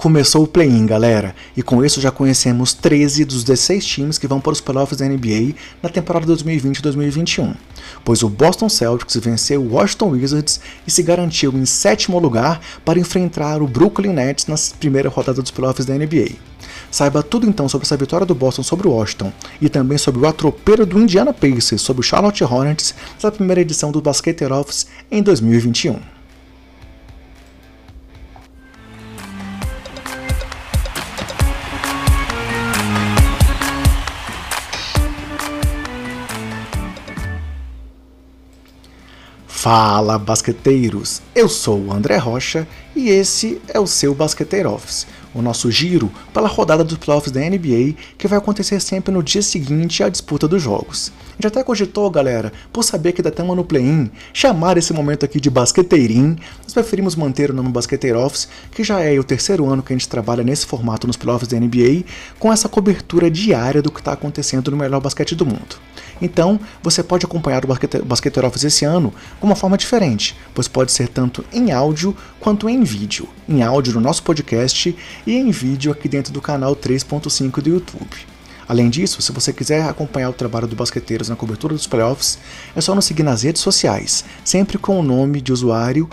Começou o play-in, galera, e com isso já conhecemos 13 dos 16 times que vão para os playoffs da NBA na temporada 2020-2021, pois o Boston Celtics venceu o Washington Wizards e se garantiu em sétimo lugar para enfrentar o Brooklyn Nets na primeira rodada dos playoffs da NBA. Saiba tudo então sobre essa vitória do Boston sobre o Washington e também sobre o atropelo do Indiana Pacers sobre o Charlotte Hornets na primeira edição do Basketer Office em 2021. Fala, basqueteiros! Eu sou o André Rocha e esse é o seu Basqueteiro Office, o nosso giro pela rodada dos playoffs da NBA que vai acontecer sempre no dia seguinte à disputa dos jogos. A gente até cogitou, galera, por saber que ainda estamos no play-in, chamar esse momento aqui de basqueteirinho, nós preferimos manter o nome Basqueteiro Office, que já é o terceiro ano que a gente trabalha nesse formato nos playoffs da NBA, com essa cobertura diária do que está acontecendo no melhor basquete do mundo. Então, você pode acompanhar o Basqueteiro Office esse ano com uma forma diferente, pois pode ser tanto em áudio quanto em vídeo. Em áudio no nosso podcast e em vídeo aqui dentro do canal 3.5 do YouTube. Além disso, se você quiser acompanhar o trabalho do Basqueteiros na cobertura dos playoffs, é só nos seguir nas redes sociais, sempre com o nome de usuário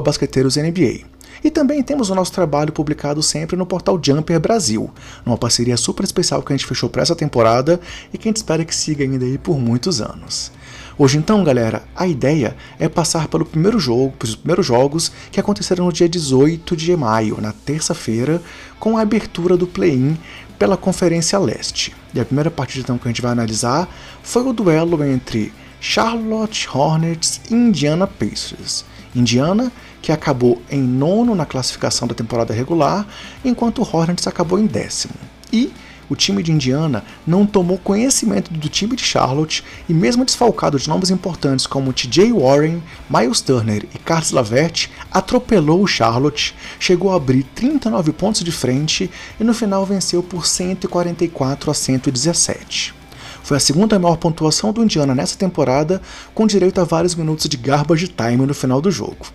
BasqueteirosNBA. E também temos o nosso trabalho publicado sempre no portal Jumper Brasil, numa parceria super especial que a gente fechou para essa temporada e que a gente espera que siga ainda aí por muitos anos. Hoje então, galera, a ideia é passar pelo primeiro jogo, pelos primeiros jogos que aconteceram no dia 18 de maio, na terça-feira, com a abertura do play-in pela Conferência Leste. E a primeira partida então que a gente vai analisar foi o duelo entre Charlotte Hornets e Indiana Pacers. Indiana, que acabou em nono na classificação da temporada regular, enquanto o Hornets acabou em décimo. E o time de Indiana não tomou conhecimento do time de Charlotte e, mesmo desfalcado de nomes importantes como TJ Warren, Miles Turner e Carlos Lavert, atropelou o Charlotte, chegou a abrir 39 pontos de frente e no final venceu por 144 a 117. Foi a segunda maior pontuação do Indiana nessa temporada, com direito a vários minutos de garbage time no final do jogo.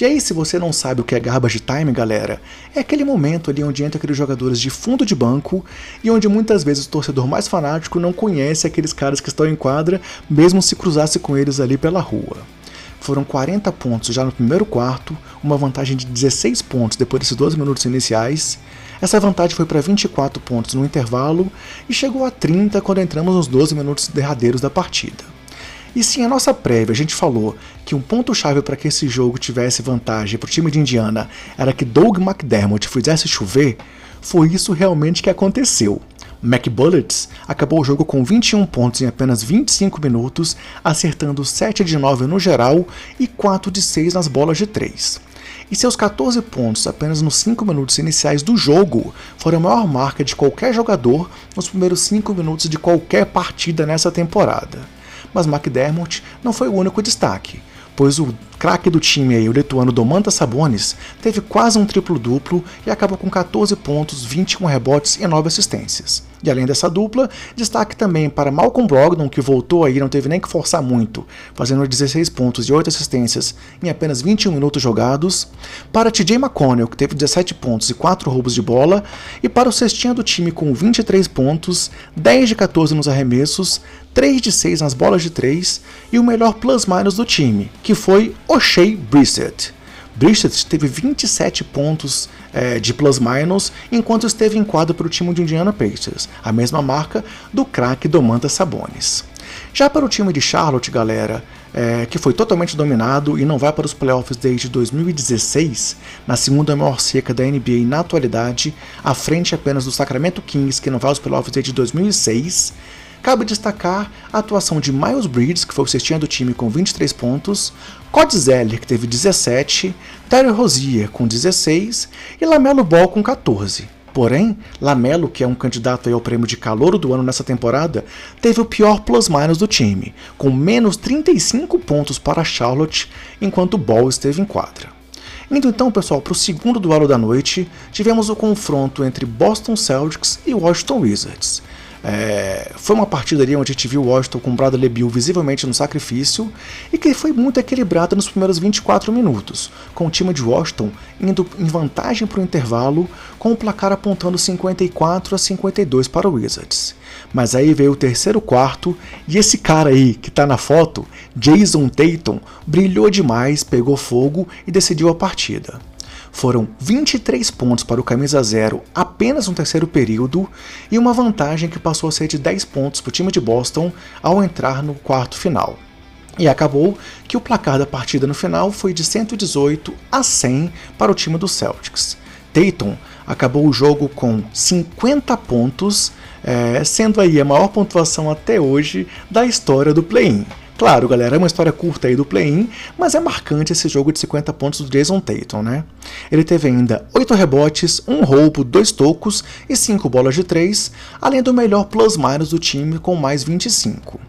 E aí, se você não sabe o que é garbage time, galera, é aquele momento ali onde entra aqueles jogadores de fundo de banco e onde muitas vezes o torcedor mais fanático não conhece aqueles caras que estão em quadra, mesmo se cruzasse com eles ali pela rua. Foram 40 pontos já no primeiro quarto, uma vantagem de 16 pontos depois desses 12 minutos iniciais. Essa vantagem foi para 24 pontos no intervalo e chegou a 30 quando entramos nos 12 minutos derradeiros da partida. E sim, a nossa prévia, a gente falou que um ponto-chave para que esse jogo tivesse vantagem para o time de Indiana era que Doug McDermott fizesse chover, foi isso realmente que aconteceu. McBullets acabou o jogo com 21 pontos em apenas 25 minutos, acertando 7 de 9 no geral e 4 de 6 nas bolas de 3. E seus 14 pontos apenas nos 5 minutos iniciais do jogo foram a maior marca de qualquer jogador nos primeiros 5 minutos de qualquer partida nessa temporada mas McDermott não foi o único destaque, pois o craque do time, aí, o lituano Domantas Sabonis, teve quase um triplo-duplo e acabou com 14 pontos, 21 rebotes e 9 assistências. E além dessa dupla, destaque também para Malcolm Brogdon, que voltou aí, não teve nem que forçar muito, fazendo 16 pontos e 8 assistências em apenas 21 minutos jogados, para TJ McConnell, que teve 17 pontos e 4 roubos de bola, e para o cestinha do time com 23 pontos, 10 de 14 nos arremessos, 3 de 6 nas bolas de 3 e o melhor plus-minus do time, que foi O'Shea Brissett. Brissett teve 27 pontos é, de plus-minus enquanto esteve em quadro para o time de Indiana Pacers, a mesma marca do craque Domantas Sabonis. Já para o time de Charlotte, galera, é, que foi totalmente dominado e não vai para os playoffs desde 2016, na segunda maior seca da NBA na atualidade, à frente apenas do Sacramento Kings, que não vai aos playoffs desde 2006, Cabe destacar a atuação de Miles Bridges, que foi o cestinha do time com 23 pontos, Cody Zeller, que teve 17, Terry Rozier com 16 e Lamelo Ball com 14. Porém, Lamelo, que é um candidato ao prêmio de calor do ano nessa temporada, teve o pior plus-minus do time, com menos 35 pontos para Charlotte, enquanto Ball esteve em quadra. Indo então, pessoal, para o segundo duelo da noite, tivemos o confronto entre Boston Celtics e Washington Wizards. É, foi uma partida ali onde a gente viu Washington com Bradley Bill visivelmente no sacrifício e que foi muito equilibrada nos primeiros 24 minutos, com o time de Washington indo em vantagem para o intervalo, com o placar apontando 54 a 52 para o Wizards. Mas aí veio o terceiro quarto e esse cara aí que está na foto, Jason Tatum, brilhou demais, pegou fogo e decidiu a partida. Foram 23 pontos para o camisa zero apenas no terceiro período e uma vantagem que passou a ser de 10 pontos para o time de Boston ao entrar no quarto final. E acabou que o placar da partida no final foi de 118 a 100 para o time dos Celtics. Tatum acabou o jogo com 50 pontos, é, sendo aí a maior pontuação até hoje da história do play-in. Claro, galera, é uma história curta aí do play-in, mas é marcante esse jogo de 50 pontos do Jason Tatum, né? Ele teve ainda 8 rebotes, 1 roubo, 2 tocos e 5 bolas de 3, além do melhor plus-minus do time com mais 25.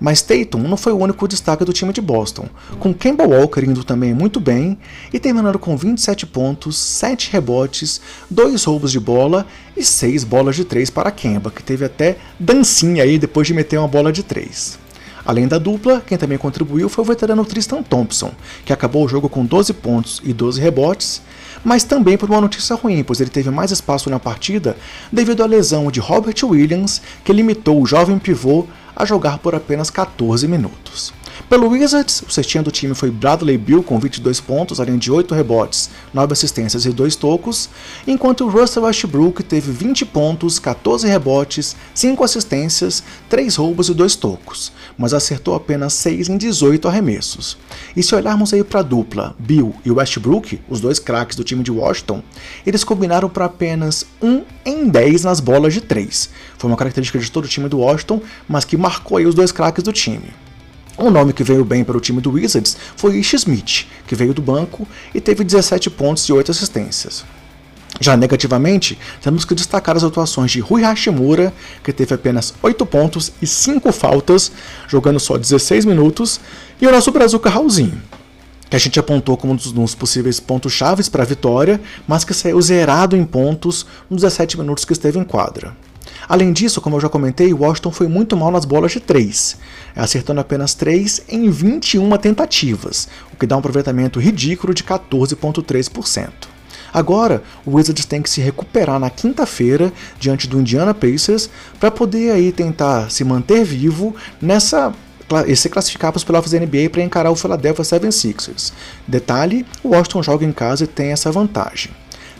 Mas Tatum não foi o único destaque do time de Boston, com Kemba Walker indo também muito bem e terminando com 27 pontos, 7 rebotes, 2 roubos de bola e 6 bolas de 3 para Kemba, que teve até dancinha aí depois de meter uma bola de 3. Além da dupla, quem também contribuiu foi o veterano Tristan Thompson, que acabou o jogo com 12 pontos e 12 rebotes, mas também por uma notícia ruim, pois ele teve mais espaço na partida devido à lesão de Robert Williams, que limitou o jovem pivô a jogar por apenas 14 minutos. Pelo Wizards, o cestinha do time foi Bradley Bill com 22 pontos, além de 8 rebotes, 9 assistências e 2 tocos, enquanto Russell Westbrook teve 20 pontos, 14 rebotes, 5 assistências, 3 roubos e 2 tocos, mas acertou apenas 6 em 18 arremessos. E se olharmos aí para a dupla Bill e Westbrook, os dois craques do time de Washington, eles combinaram para apenas 1 em 10 nas bolas de 3. Foi uma característica de todo o time do Washington, mas que marcou aí os dois craques do time. Um nome que veio bem para o time do Wizards foi Ish Smith, que veio do banco e teve 17 pontos e 8 assistências. Já negativamente, temos que destacar as atuações de Rui Hashimura, que teve apenas 8 pontos e 5 faltas, jogando só 16 minutos, e o nosso Brazuca Raulzinho, que a gente apontou como um dos possíveis pontos chaves para a vitória, mas que saiu zerado em pontos nos 17 minutos que esteve em quadra. Além disso, como eu já comentei, Washington foi muito mal nas bolas de 3, acertando apenas 3 em 21 tentativas, o que dá um aproveitamento ridículo de 14,3%. Agora, o Wizards tem que se recuperar na quinta-feira diante do Indiana Pacers para poder aí tentar se manter vivo nessa e se classificar para os playoffs da NBA para encarar o Philadelphia 76ers. Detalhe, o Washington joga em casa e tem essa vantagem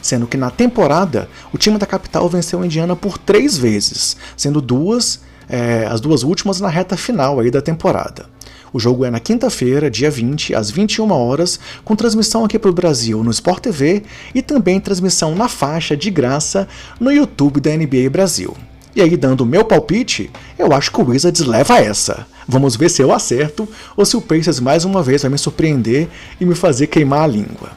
sendo que na temporada o time da capital venceu a Indiana por três vezes, sendo duas, é, as duas últimas na reta final aí da temporada. O jogo é na quinta-feira, dia 20, às 21 horas, com transmissão aqui para o Brasil no Sport TV e também transmissão na faixa de graça no YouTube da NBA Brasil. E aí, dando meu palpite, eu acho que o Wizards leva essa. Vamos ver se eu acerto ou se o Pacers mais uma vez vai me surpreender e me fazer queimar a língua.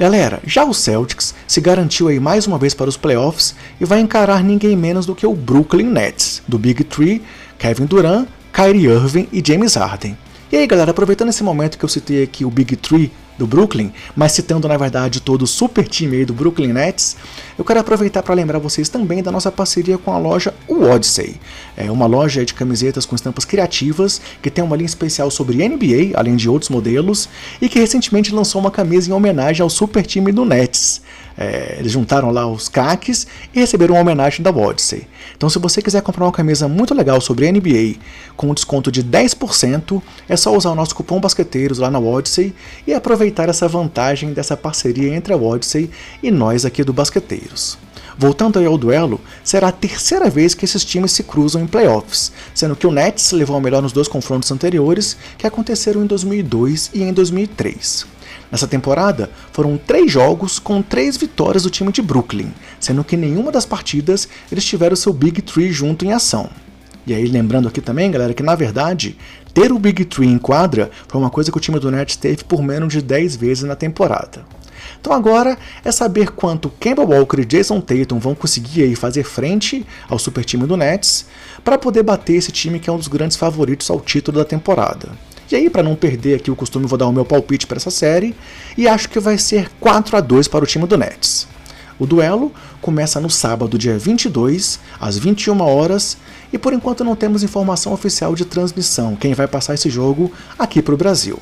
Galera, já o Celtics se garantiu aí mais uma vez para os playoffs e vai encarar ninguém menos do que o Brooklyn Nets, do Big Three, Kevin Durant, Kyrie Irving e James Harden. E aí galera, aproveitando esse momento que eu citei aqui o Big Three do Brooklyn, mas citando na verdade todo o super time aí do Brooklyn Nets, eu quero aproveitar para lembrar vocês também da nossa parceria com a loja Odyssey. É uma loja de camisetas com estampas criativas que tem uma linha especial sobre NBA, além de outros modelos, e que recentemente lançou uma camisa em homenagem ao super time do Nets. É, eles juntaram lá os craques e receberam uma homenagem da Odyssey. Então, se você quiser comprar uma camisa muito legal sobre NBA com um desconto de 10%, é só usar o nosso cupom Basqueteiros lá na Odyssey e aproveitar essa vantagem dessa parceria entre a Odyssey e nós aqui do Basqueteiros. Voltando ao duelo, será a terceira vez que esses times se cruzam em playoffs, sendo que o Nets levou a melhor nos dois confrontos anteriores, que aconteceram em 2002 e em 2003. Nessa temporada, foram três jogos com três vitórias do time de Brooklyn, sendo que nenhuma das partidas eles tiveram seu Big Three junto em ação. E aí, lembrando aqui também, galera, que na verdade, ter o Big Three em quadra foi uma coisa que o time do Nets teve por menos de 10 vezes na temporada. Então agora é saber quanto Kemba Walker e Jason Tatum vão conseguir aí fazer frente ao super time do Nets para poder bater esse time que é um dos grandes favoritos ao título da temporada. E aí, para não perder aqui o costume, vou dar o meu palpite para essa série e acho que vai ser 4 a 2 para o time do Nets. O duelo começa no sábado, dia 22, às 21 horas, e por enquanto não temos informação oficial de transmissão, quem vai passar esse jogo aqui para o Brasil.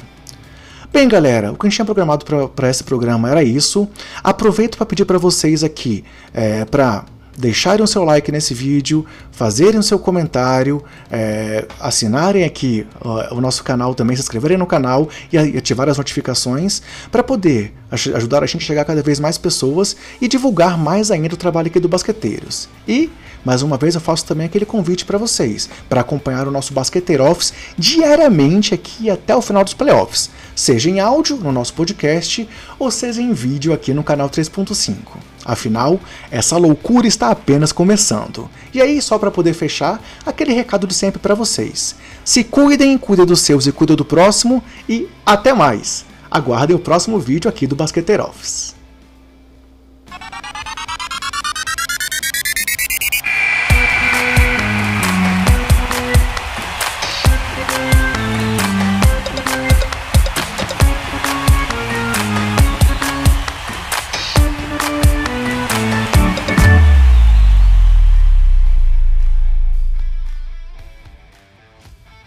Bem, galera, o que a gente tinha programado para esse programa era isso. Aproveito para pedir para vocês aqui é, para deixarem o seu like nesse vídeo, fazerem o seu comentário, é, assinarem aqui o nosso canal também, se inscreverem no canal e ativar as notificações para poder ajudar a gente a chegar a cada vez mais pessoas e divulgar mais ainda o trabalho aqui do Basqueteiros. E mais uma vez eu faço também aquele convite para vocês, para acompanhar o nosso Basqueteiro Office diariamente aqui até o final dos playoffs, seja em áudio no nosso podcast ou seja em vídeo aqui no canal 3.5. Afinal, essa loucura está apenas começando. E aí, só para poder fechar, aquele recado de sempre para vocês. Se cuidem, cuidem dos seus e cuidem do próximo e até mais. Aguardem o próximo vídeo aqui do Basqueteiro Office.